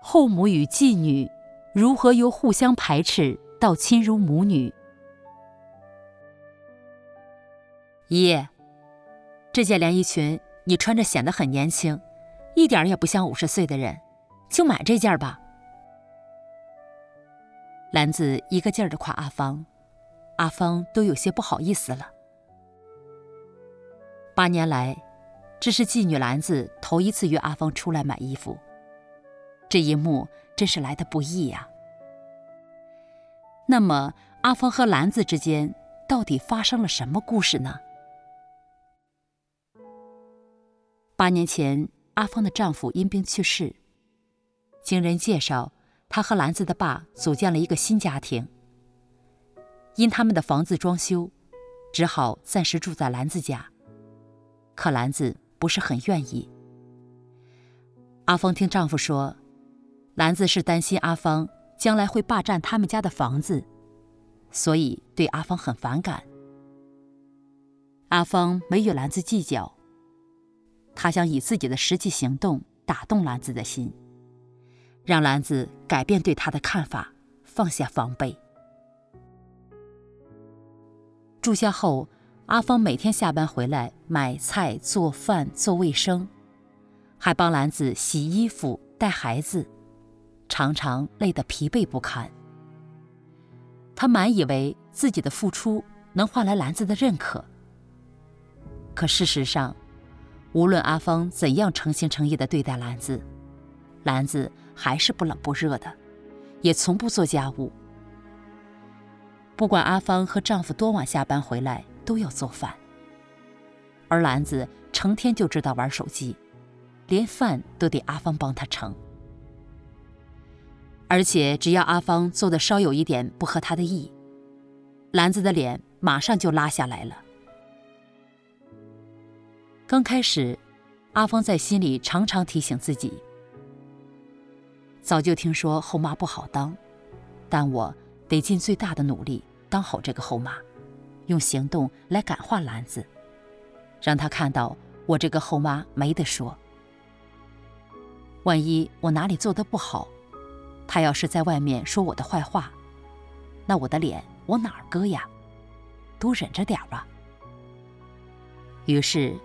后母与继女如何由互相排斥到亲如母女？姨，这件连衣裙你穿着显得很年轻，一点也不像五十岁的人，就买这件吧。兰子一个劲儿的夸阿芳，阿芳都有些不好意思了。八年来，这是继女兰子头一次约阿芳出来买衣服。这一幕真是来得不易呀。那么，阿芳和兰子之间到底发生了什么故事呢？八年前，阿芳的丈夫因病去世。经人介绍，她和兰子的爸组建了一个新家庭。因他们的房子装修，只好暂时住在兰子家。可兰子不是很愿意。阿芳听丈夫说，兰子是担心阿芳将来会霸占他们家的房子，所以对阿芳很反感。阿芳没与兰子计较，她想以自己的实际行动打动兰子的心，让兰子改变对他的看法，放下防备。住下后。阿芳每天下班回来买菜、做饭、做卫生，还帮兰子洗衣服、带孩子，常常累得疲惫不堪。她满以为自己的付出能换来兰子的认可，可事实上，无论阿芳怎样诚心诚意地对待兰子，兰子还是不冷不热的，也从不做家务。不管阿芳和丈夫多晚下班回来，都要做饭，而兰子成天就知道玩手机，连饭都得阿芳帮她盛。而且只要阿芳做的稍有一点不合她的意，兰子的脸马上就拉下来了。刚开始，阿芳在心里常常提醒自己：早就听说后妈不好当，但我得尽最大的努力当好这个后妈。用行动来感化兰子，让她看到我这个后妈没得说。万一我哪里做的不好，他要是在外面说我的坏话，那我的脸往哪儿搁呀？多忍着点吧。于是，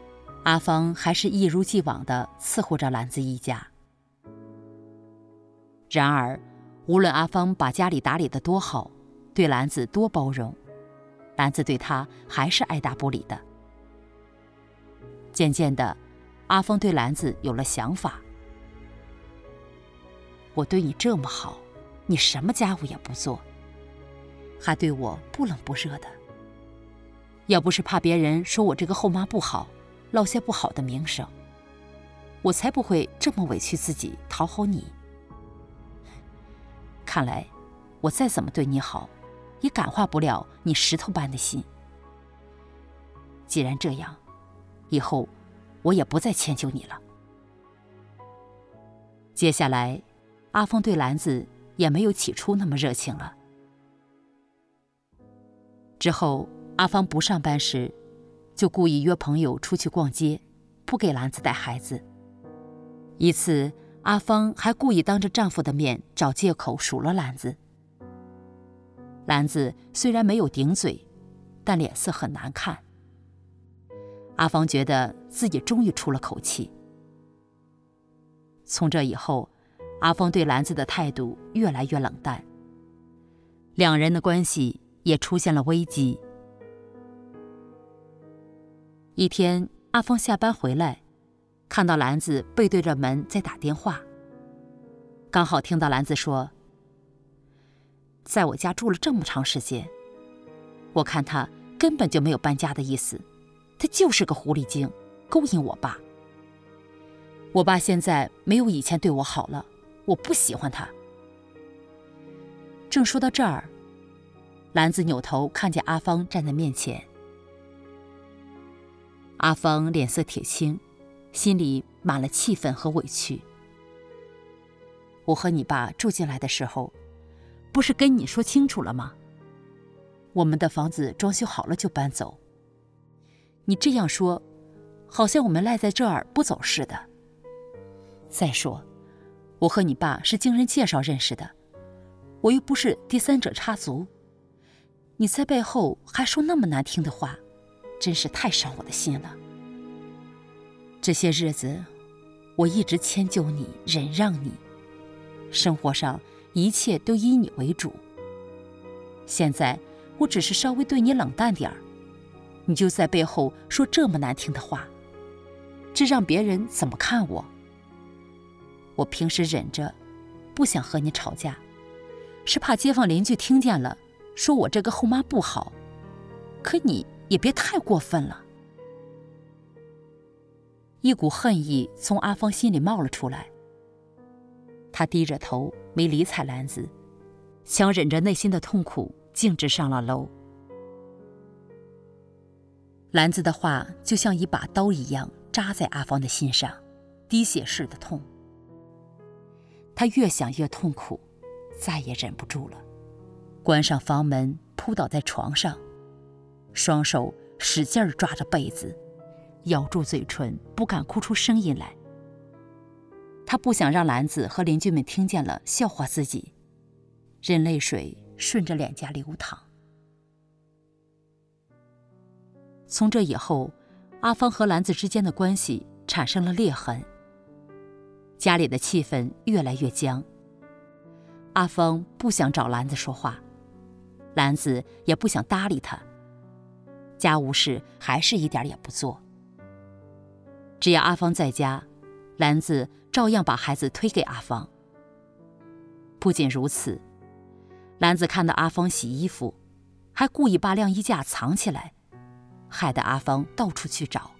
阿芳还是一如既往地伺候着兰子一家。然而，无论阿芳把家里打理得多好，对兰子多包容。兰子对他还是爱答不理的。渐渐的，阿芳对兰子有了想法。我对你这么好，你什么家务也不做，还对我不冷不热的。要不是怕别人说我这个后妈不好，落下不好的名声，我才不会这么委屈自己讨好你。看来，我再怎么对你好，也感化不了你石头般的心。既然这样，以后我也不再迁就你了。接下来，阿芳对兰子也没有起初那么热情了。之后，阿芳不上班时，就故意约朋友出去逛街，不给兰子带孩子。一次，阿芳还故意当着丈夫的面找借口数落兰子。兰子虽然没有顶嘴，但脸色很难看。阿芳觉得自己终于出了口气。从这以后，阿峰对兰子的态度越来越冷淡，两人的关系也出现了危机。一天，阿芳下班回来，看到兰子背对着门在打电话，刚好听到兰子说。在我家住了这么长时间，我看他根本就没有搬家的意思，他就是个狐狸精，勾引我爸。我爸现在没有以前对我好了，我不喜欢他。正说到这儿，兰子扭头看见阿芳站在面前，阿芳脸色铁青，心里满了气愤和委屈。我和你爸住进来的时候。不是跟你说清楚了吗？我们的房子装修好了就搬走。你这样说，好像我们赖在这儿不走似的。再说，我和你爸是经人介绍认识的，我又不是第三者插足。你在背后还说那么难听的话，真是太伤我的心了。这些日子，我一直迁就你，忍让你，生活上一切都以你为主。现在我只是稍微对你冷淡点儿，你就在背后说这么难听的话，这让别人怎么看我？我平时忍着，不想和你吵架，是怕街坊邻居听见了，说我这个后妈不好。可你也别太过分了。一股恨意从阿芳心里冒了出来，她低着头，没理睬兰子，强忍着内心的痛苦，径直上了楼。兰子的话就像一把刀一样扎在阿芳的心上，滴血似的痛。他越想越痛苦，再也忍不住了，关上房门，扑倒在床上，双手使劲抓着被子，咬住嘴唇，不敢哭出声音来。他不想让兰子和邻居们听见了笑话自己，任泪水顺着脸颊流淌。从这以后，阿芳和兰子之间的关系产生了裂痕。家里的气氛越来越僵。阿芳不想找兰子说话，兰子也不想搭理他。家务事还是一点也不做。只要阿芳在家，兰子照样把孩子推给阿芳。不仅如此，兰子看到阿芳洗衣服，还故意把晾衣架藏起来，害得阿芳到处去找。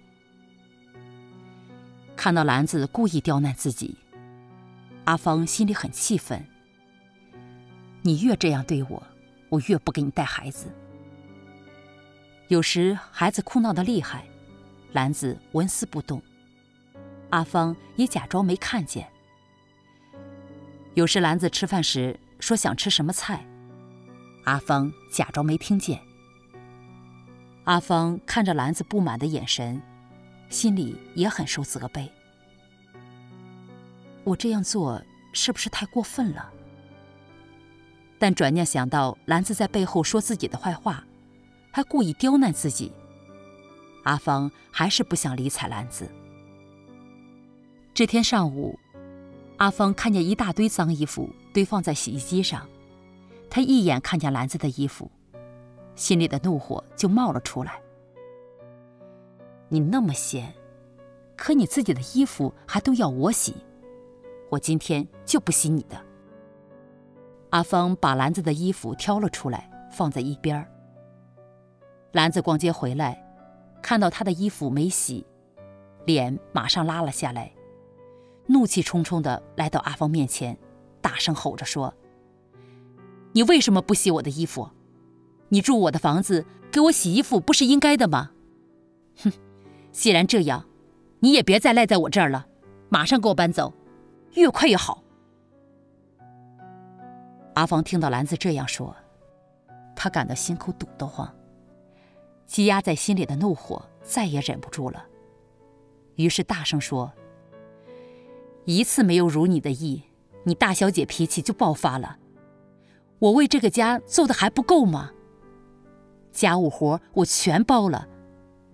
看到兰子故意刁难自己，阿芳心里很气愤。你越这样对我，我越不给你带孩子。有时孩子哭闹得厉害，兰子纹丝不动，阿芳也假装没看见。有时兰子吃饭时说想吃什么菜，阿芳假装没听见。阿芳看着兰子不满的眼神。心里也很受责备。我这样做是不是太过分了？但转念想到兰子在背后说自己的坏话，还故意刁难自己，阿芳还是不想理睬兰子。这天上午，阿芳看见一大堆脏衣服堆放在洗衣机上，她一眼看见兰子的衣服，心里的怒火就冒了出来。你那么闲，可你自己的衣服还都要我洗，我今天就不洗你的。阿芳把兰子的衣服挑了出来，放在一边。兰子逛街回来，看到她的衣服没洗，脸马上拉了下来，怒气冲冲地来到阿芳面前，大声吼着说：“你为什么不洗我的衣服？你住我的房子，给我洗衣服不是应该的吗？”哼！既然这样，你也别再赖在我这儿了，马上给我搬走，越快越好。阿芳听到兰子这样说，她感到心口堵得慌，积压在心里的怒火再也忍不住了，于是大声说：“一次没有如你的意，你大小姐脾气就爆发了。我为这个家做的还不够吗？家务活我全包了，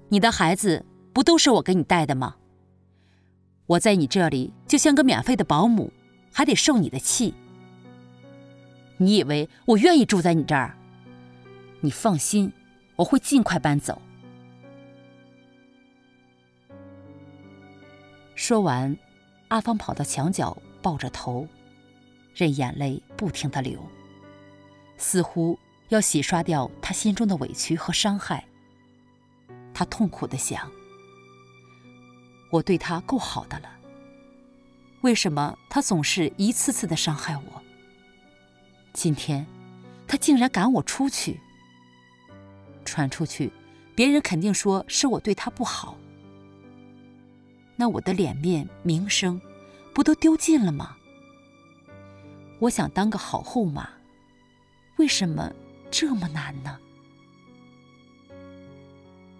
你的孩子。”不都是我给你带的吗？我在你这里就像个免费的保姆，还得受你的气。你以为我愿意住在你这儿？你放心，我会尽快搬走。说完，阿芳跑到墙角，抱着头，任眼泪不停地流，似乎要洗刷掉她心中的委屈和伤害。她痛苦地想。我对他够好的了，为什么他总是一次次的伤害我？今天，他竟然赶我出去。传出去，别人肯定说是我对他不好。那我的脸面、名声，不都丢尽了吗？我想当个好后妈，为什么这么难呢？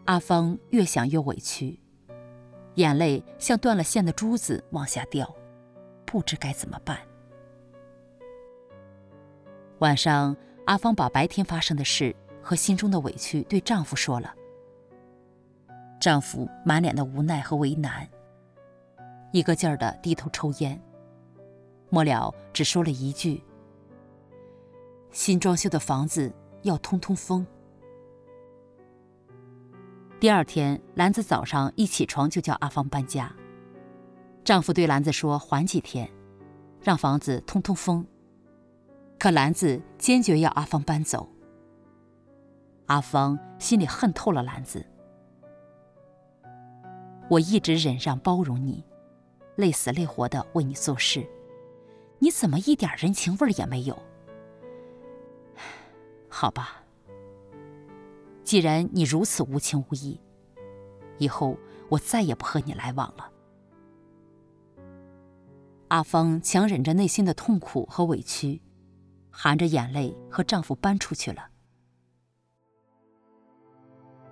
阿芳越想越委屈。眼泪像断了线的珠子往下掉，不知该怎么办。晚上，阿芳把白天发生的事和心中的委屈对丈夫说了。丈夫满脸的无奈和为难，一个劲儿的低头抽烟，末了只说了一句：“新装修的房子要通通风。”第二天，兰子早上一起床就叫阿芳搬家，丈夫对兰子说：“缓几天，让房子通通风。”可兰子坚决要阿芳搬走。阿芳心里恨透了兰子。我一直忍让包容你，累死累活的为你做事，你怎么一点人情味也没有？好吧，既然你如此无情无义，以后我再也不和你来往了。阿芳强忍着内心的痛苦和委屈。含着眼泪和丈夫搬出去了。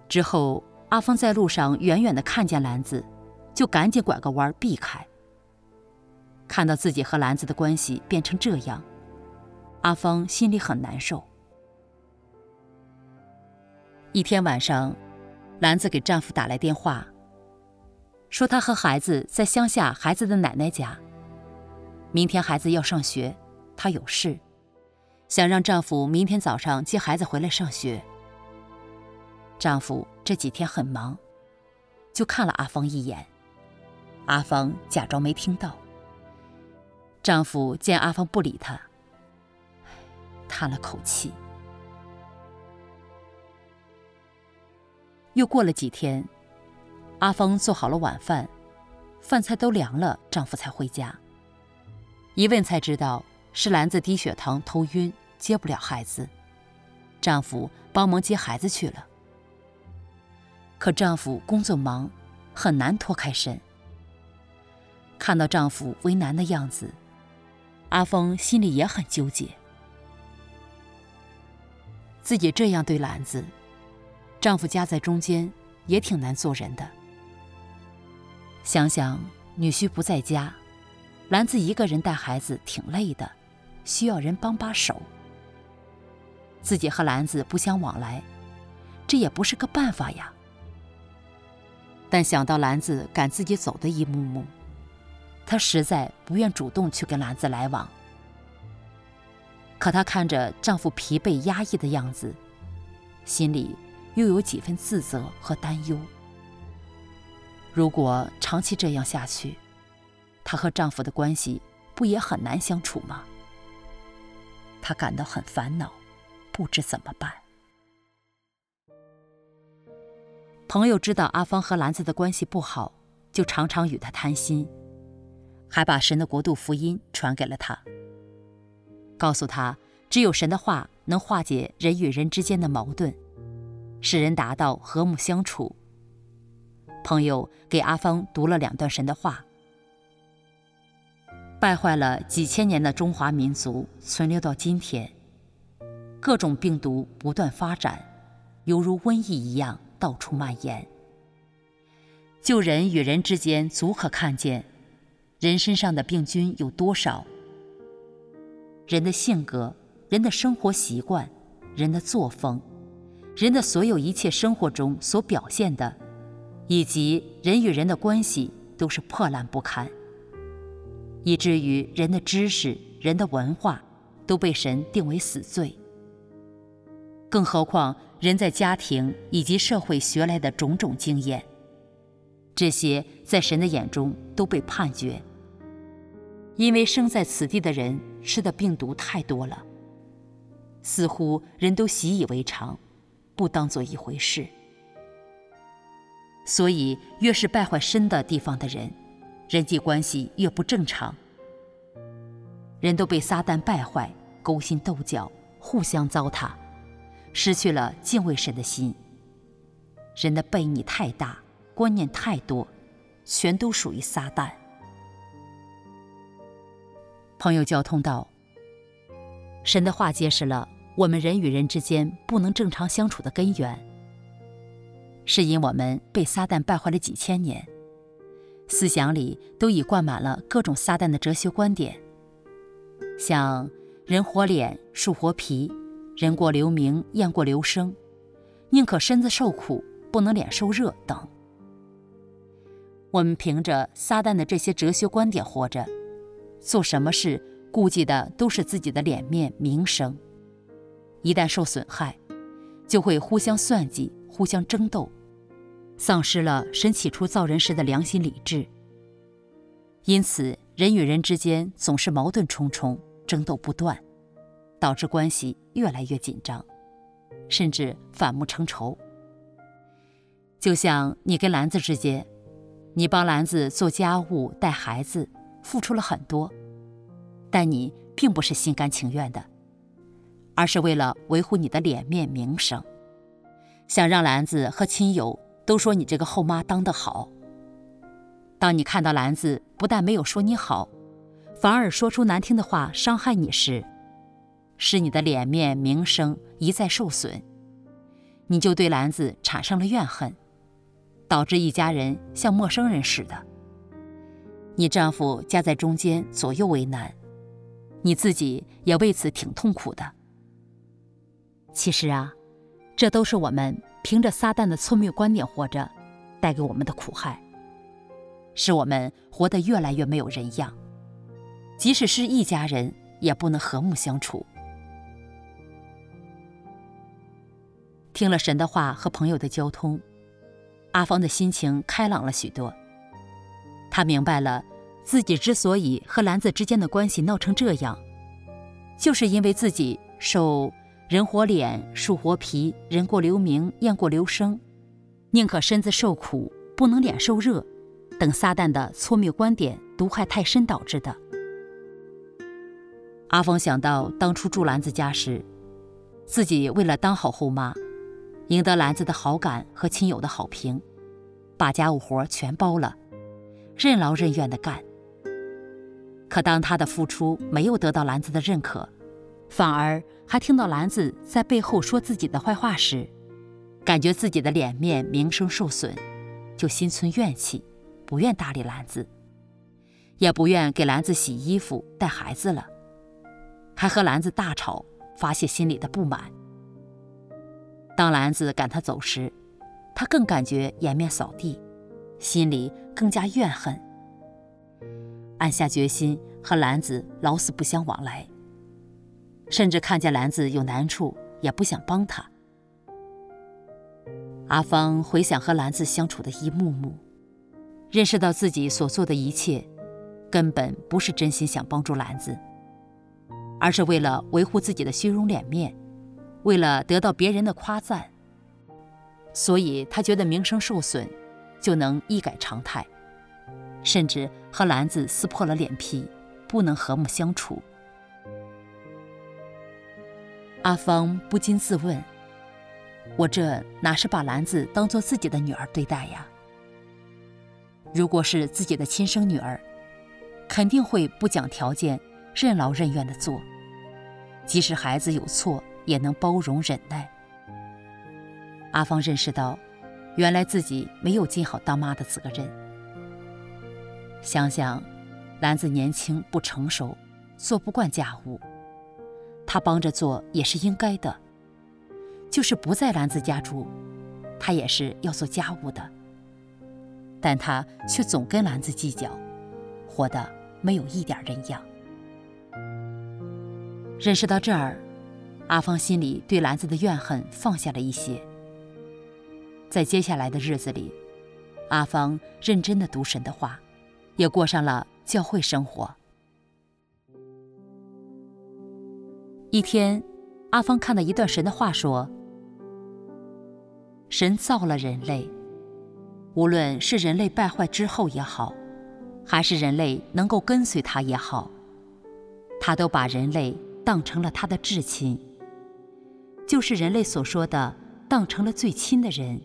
之后，阿芳在路上远远的看见兰子，就赶紧拐个弯避开。看到自己和兰子的关系变成这样，阿芳心里很难受。一天晚上，兰子给丈夫打来电话，说她和孩子在乡下孩子的奶奶家，明天孩子要上学，她有事。想让丈夫明天早上接孩子回来上学。丈夫这几天很忙，就看了阿芳一眼。阿芳假装没听到。丈夫见阿芳不理他，叹了口气。又过了几天，阿芳做好了晚饭，饭菜都凉了，丈夫才回家。一问才知道。是兰子低血糖头晕，接不了孩子，丈夫帮忙接孩子去了。可丈夫工作忙，很难脱开身。看到丈夫为难的样子，阿芳心里也很纠结。自己这样对兰子，丈夫夹在中间，也挺难做人的。想想女婿不在家，兰子一个人带孩子挺累的。需要人帮把手，自己和兰子不相往来，这也不是个办法呀。但想到兰子赶自己走的一幕幕，她实在不愿主动去跟兰子来往。可她看着丈夫疲惫压抑的样子，心里又有几分自责和担忧。如果长期这样下去，她和丈夫的关系不也很难相处吗？她感到很烦恼，不知怎么办。朋友知道阿芳和兰子的关系不好，就常常与她谈心，还把神的国度福音传给了她，告诉她只有神的话能化解人与人之间的矛盾，使人达到和睦相处。朋友给阿芳读了两段神的话。败坏了几千年的中华民族存留到今天，各种病毒不断发展，犹如瘟疫一样到处蔓延。就人与人之间足可看见，人身上的病菌有多少？人的性格、人的生活习惯、人的作风、人的所有一切生活中所表现的，以及人与人的关系，都是破烂不堪。以至于人的知识、人的文化都被神定为死罪。更何况人在家庭以及社会学来的种种经验，这些在神的眼中都被判决。因为生在此地的人吃的病毒太多了，似乎人都习以为常，不当做一回事。所以，越是败坏深的地方的人，人际关系越不正常，人都被撒旦败坏，勾心斗角，互相糟蹋，失去了敬畏神的心。人的悖逆太大，观念太多，全都属于撒旦。朋友交通道：神的话揭示了我们人与人之间不能正常相处的根源，是因我们被撒旦败坏了几千年。思想里都已灌满了各种撒旦的哲学观点，像“人活脸，树活皮”，“人过留名，雁过留声”，“宁可身子受苦，不能脸受热”等。我们凭着撒旦的这些哲学观点活着，做什么事顾忌的都是自己的脸面名声，一旦受损害，就会互相算计，互相争斗。丧失了神起初造人时的良心理智，因此人与人之间总是矛盾重重，争斗不断，导致关系越来越紧张，甚至反目成仇。就像你跟兰子之间，你帮兰子做家务、带孩子，付出了很多，但你并不是心甘情愿的，而是为了维护你的脸面名声，想让兰子和亲友。都说你这个后妈当得好。当你看到兰子不但没有说你好，反而说出难听的话伤害你时，使你的脸面名声一再受损，你就对兰子产生了怨恨，导致一家人像陌生人似的。你丈夫夹在中间左右为难，你自己也为此挺痛苦的。其实啊，这都是我们。凭着撒旦的错谬观点活着，带给我们的苦害，使我们活得越来越没有人样。即使是一家人，也不能和睦相处。听了神的话和朋友的交通，阿芳的心情开朗了许多。他明白了，自己之所以和兰子之间的关系闹成这样，就是因为自己受。人活脸，树活皮；人过留名，雁过留声。宁可身子受苦，不能脸受热，等撒旦的错谬观点毒害太深导致的。阿峰想到当初住兰子家时，自己为了当好后妈，赢得兰子的好感和亲友的好评，把家务活全包了，任劳任怨地干。可当他的付出没有得到兰子的认可，反而还听到兰子在背后说自己的坏话时，感觉自己的脸面名声受损，就心存怨气，不愿搭理兰子，也不愿给兰子洗衣服、带孩子了，还和兰子大吵，发泄心里的不满。当兰子赶他走时，他更感觉颜面扫地，心里更加怨恨，暗下决心和兰子老死不相往来。甚至看见兰子有难处，也不想帮她。阿芳回想和兰子相处的一幕幕，认识到自己所做的一切，根本不是真心想帮助兰子，而是为了维护自己的虚荣脸面，为了得到别人的夸赞。所以她觉得名声受损，就能一改常态，甚至和兰子撕破了脸皮，不能和睦相处。阿芳不禁自问：“我这哪是把兰子当做自己的女儿对待呀？如果是自己的亲生女儿，肯定会不讲条件、任劳任怨的做，即使孩子有错，也能包容忍耐。”阿芳认识到，原来自己没有尽好当妈的责任。想想，兰子年轻不成熟，做不惯家务。他帮着做也是应该的，就是不在兰子家住，他也是要做家务的。但他却总跟兰子计较，活得没有一点人样。认识到这儿，阿芳心里对兰子的怨恨放下了一些。在接下来的日子里，阿芳认真的读神的话，也过上了教会生活。一天，阿芳看到一段神的话说：“神造了人类，无论是人类败坏之后也好，还是人类能够跟随他也好，他都把人类当成了他的至亲，就是人类所说的当成了最亲的人，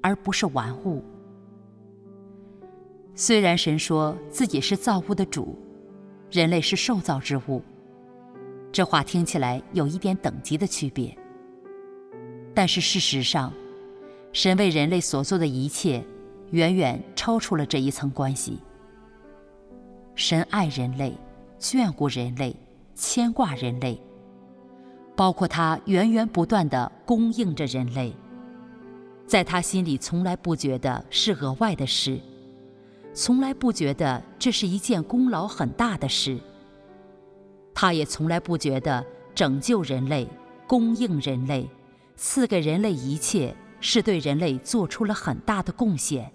而不是玩物。虽然神说自己是造物的主，人类是受造之物。”这话听起来有一点等级的区别，但是事实上，神为人类所做的一切，远远超出了这一层关系。神爱人类，眷顾人类，牵挂人类，包括他源源不断地供应着人类。在他心里，从来不觉得是额外的事，从来不觉得这是一件功劳很大的事。他也从来不觉得拯救人类、供应人类、赐给人类一切是对人类做出了很大的贡献。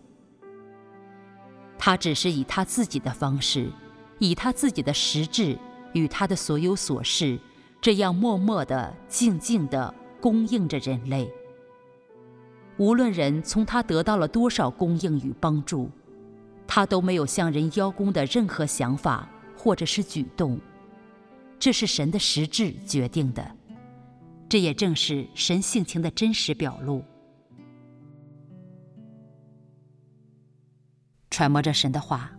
他只是以他自己的方式，以他自己的实质与他的所有琐事，这样默默地、静静地供应着人类。无论人从他得到了多少供应与帮助，他都没有向人邀功的任何想法或者是举动。这是神的实质决定的，这也正是神性情的真实表露。揣摩着神的话，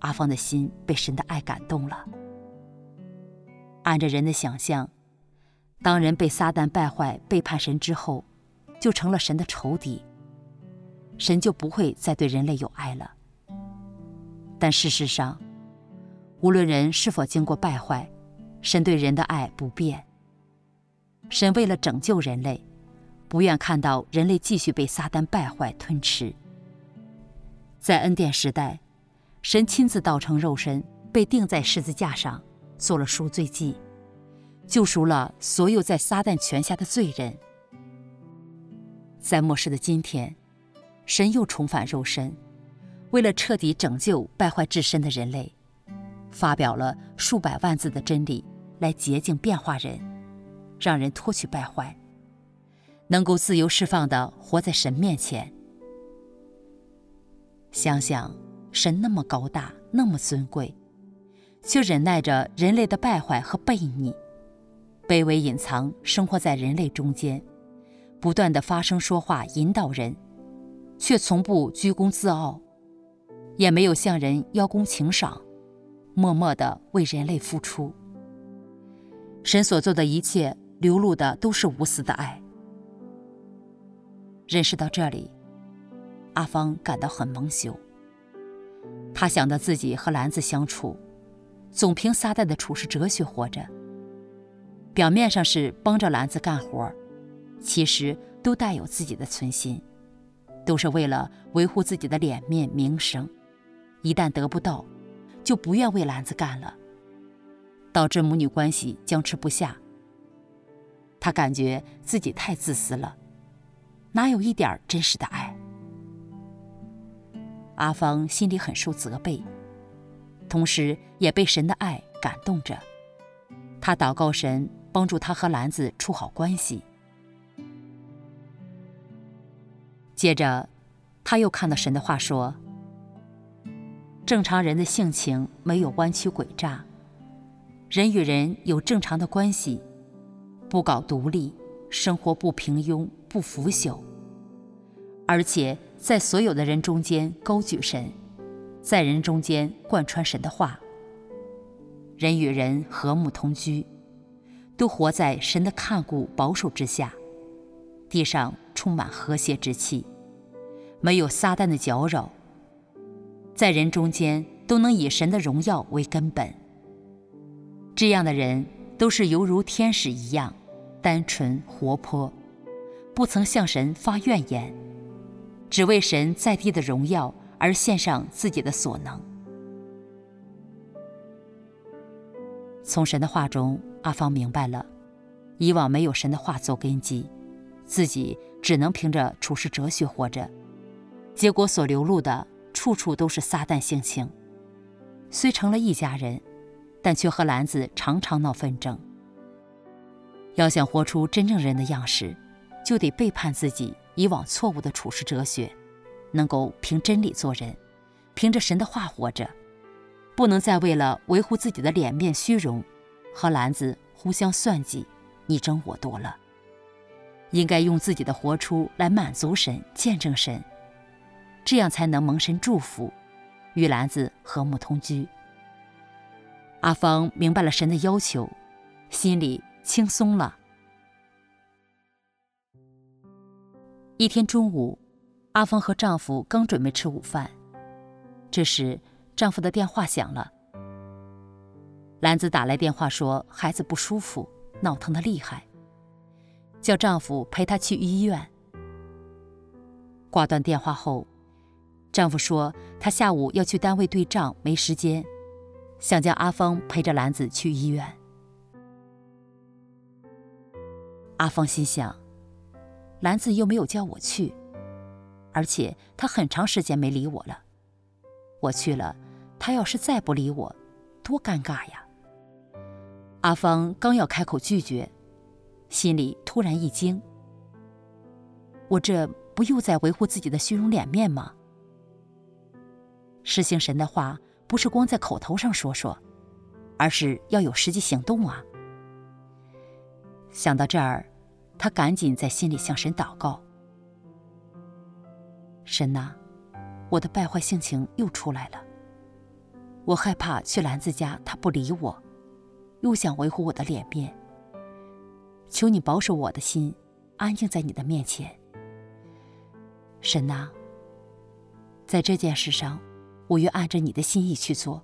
阿芳的心被神的爱感动了。按着人的想象，当人被撒旦败坏、背叛神之后，就成了神的仇敌，神就不会再对人类有爱了。但事实上，无论人是否经过败坏，神对人的爱不变。神为了拯救人类，不愿看到人类继续被撒旦败坏吞吃。在恩典时代，神亲自道成肉身，被钉在十字架上，做了赎罪祭，救赎了所有在撒旦权下的罪人。在末世的今天，神又重返肉身，为了彻底拯救败坏至深的人类，发表了数百万字的真理，来洁净变化人，让人脱去败坏，能够自由释放的活在神面前。想想神那么高大，那么尊贵，却忍耐着人类的败坏和悖逆，卑微隐藏，生活在人类中间。不断的发声说话，引导人，却从不居功自傲，也没有向人邀功请赏，默默的为人类付出。神所做的一切，流露的都是无私的爱。认识到这里，阿芳感到很蒙羞。她想到自己和兰子相处，总凭撒旦的处事哲学活着，表面上是帮着兰子干活。其实都带有自己的存心，都是为了维护自己的脸面名声。一旦得不到，就不愿为兰子干了，导致母女关系僵持不下。他感觉自己太自私了，哪有一点真实的爱？阿芳心里很受责备，同时也被神的爱感动着。他祷告神帮助他和兰子处好关系。接着，他又看到神的话说：“正常人的性情没有弯曲诡诈，人与人有正常的关系，不搞独立，生活不平庸不腐朽，而且在所有的人中间高举神，在人中间贯穿神的话。人与人和睦同居，都活在神的看顾保守之下，地上。”充满和谐之气，没有撒旦的搅扰，在人中间都能以神的荣耀为根本。这样的人都是犹如天使一样，单纯活泼，不曾向神发怨言，只为神在地的荣耀而献上自己的所能。从神的话中，阿芳明白了，以往没有神的话做根基，自己。只能凭着处世哲学活着，结果所流露的处处都是撒旦性情。虽成了一家人，但却和兰子常常闹纷争。要想活出真正人的样式，就得背叛自己以往错误的处世哲学，能够凭真理做人，凭着神的话活着，不能再为了维护自己的脸面虚荣，和兰子互相算计，你争我夺了。应该用自己的活出来满足神、见证神，这样才能蒙神祝福，与兰子和睦同居。阿芳明白了神的要求，心里轻松了。一天中午，阿芳和丈夫刚准备吃午饭，这时丈夫的电话响了。兰子打来电话说孩子不舒服，闹腾的厉害，叫丈夫陪她去医院。挂断电话后，丈夫说他下午要去单位对账，没时间，想叫阿芳陪着兰子去医院。阿芳心想，兰子又没有叫我去。而且她很长时间没理我了，我去了，她要是再不理我，多尴尬呀！阿芳刚要开口拒绝，心里突然一惊：我这不又在维护自己的虚荣脸面吗？实行神的话，不是光在口头上说说，而是要有实际行动啊！想到这儿，他赶紧在心里向神祷告。神呐，我的败坏性情又出来了。我害怕去兰子家，他不理我，又想维护我的脸面。求你保守我的心，安静在你的面前。神呐，在这件事上，我愿按着你的心意去做，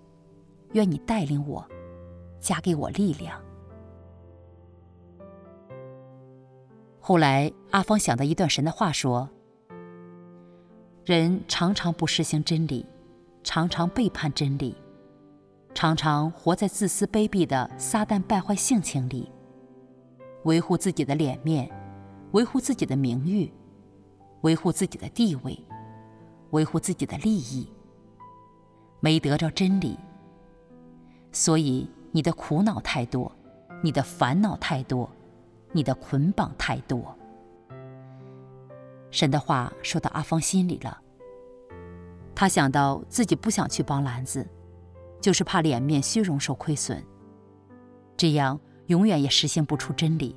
愿你带领我，加给我力量。后来，阿芳想到一段神的话说。人常常不实行真理，常常背叛真理，常常活在自私卑鄙的撒旦败坏性情里，维护自己的脸面，维护自己的名誉，维护自己的地位，维护自己的利益，没得着真理，所以你的苦恼太多，你的烦恼太多，你的捆绑太多。神的话说到阿芳心里了。他想到自己不想去帮兰子，就是怕脸面虚荣受亏损，这样永远也实现不出真理，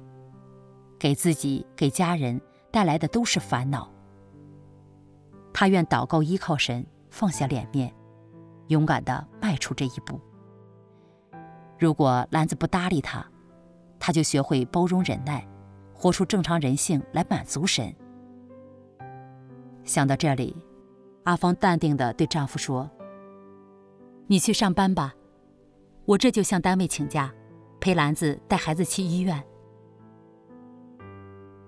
给自己给家人带来的都是烦恼。他愿祷告依靠神，放下脸面，勇敢地迈出这一步。如果兰子不搭理他，他就学会包容忍耐，活出正常人性来满足神。想到这里，阿芳淡定地对丈夫说：“你去上班吧，我这就向单位请假，陪兰子带孩子去医院。”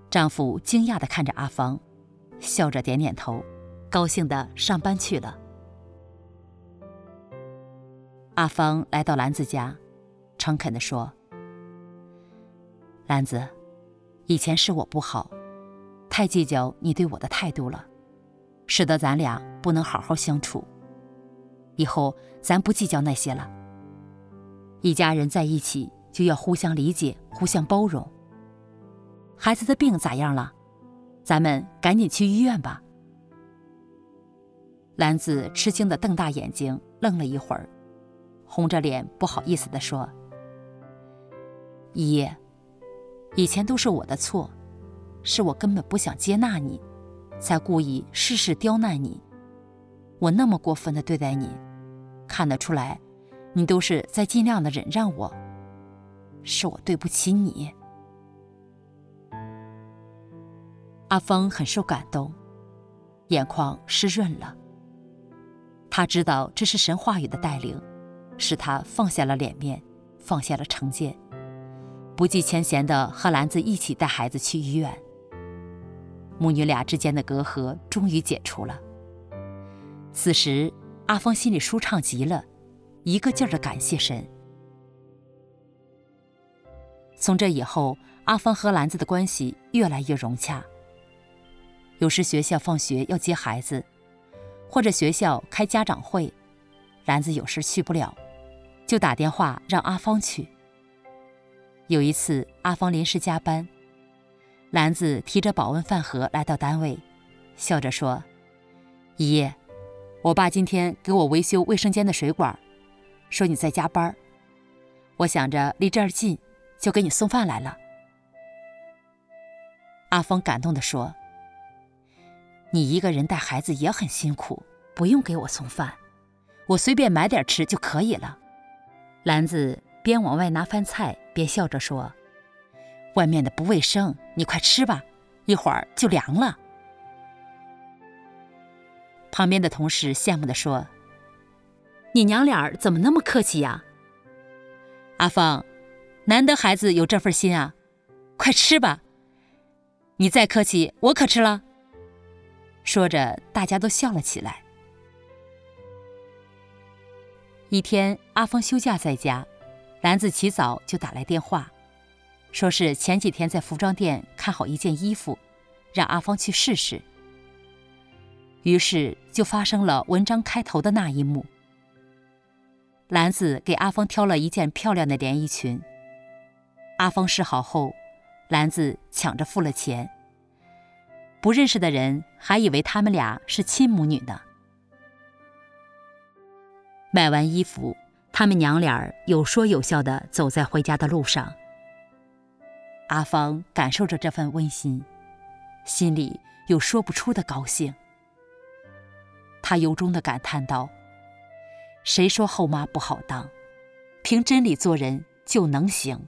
丈夫惊讶地看着阿芳，笑着点点头，高兴地上班去了。阿芳来到兰子家，诚恳地说：“兰子，以前是我不好，太计较你对我的态度了。”使得咱俩不能好好相处。以后咱不计较那些了。一家人在一起就要互相理解、互相包容。孩子的病咋样了？咱们赶紧去医院吧。兰子吃惊地瞪大眼睛，愣了一会儿，红着脸不好意思地说：“姨，以前都是我的错，是我根本不想接纳你。”才故意事事刁难你，我那么过分的对待你，看得出来，你都是在尽量的忍让我，是我对不起你。阿芳很受感动，眼眶湿润了。他知道这是神话语的带领，使他放下了脸面，放下了成见，不计前嫌的和兰子一起带孩子去医院。母女俩之间的隔阂终于解除了。此时，阿芳心里舒畅极了，一个劲儿的感谢神。从这以后，阿芳和兰子的关系越来越融洽。有时学校放学要接孩子，或者学校开家长会，兰子有事去不了，就打电话让阿芳去。有一次，阿芳临时加班。兰子提着保温饭盒来到单位，笑着说：“姨，我爸今天给我维修卫生间的水管，说你在加班。我想着离这儿近，就给你送饭来了。”阿芳感动地说：“你一个人带孩子也很辛苦，不用给我送饭，我随便买点吃就可以了。”兰子边往外拿饭菜，边笑着说。外面的不卫生，你快吃吧，一会儿就凉了。旁边的同事羡慕地说：“你娘俩怎么那么客气呀？”阿芳，难得孩子有这份心啊，快吃吧。你再客气，我可吃了。说着，大家都笑了起来。一天，阿芳休假在家，兰子起早就打来电话，说是前几天在服装店看好一件衣服，让阿芳去试试。于是就发生了文章开头的那一幕。兰子给阿芳挑了一件漂亮的连衣裙。阿芳试好后，兰子抢着付了钱。不认识的人还以为他们俩是亲母女呢。买完衣服，他们娘俩有说有笑的走在回家的路上。阿芳感受着这份温馨，心里有说不出的高兴。他由衷的感叹道：“谁说后妈不好当？凭真理做人就能行。”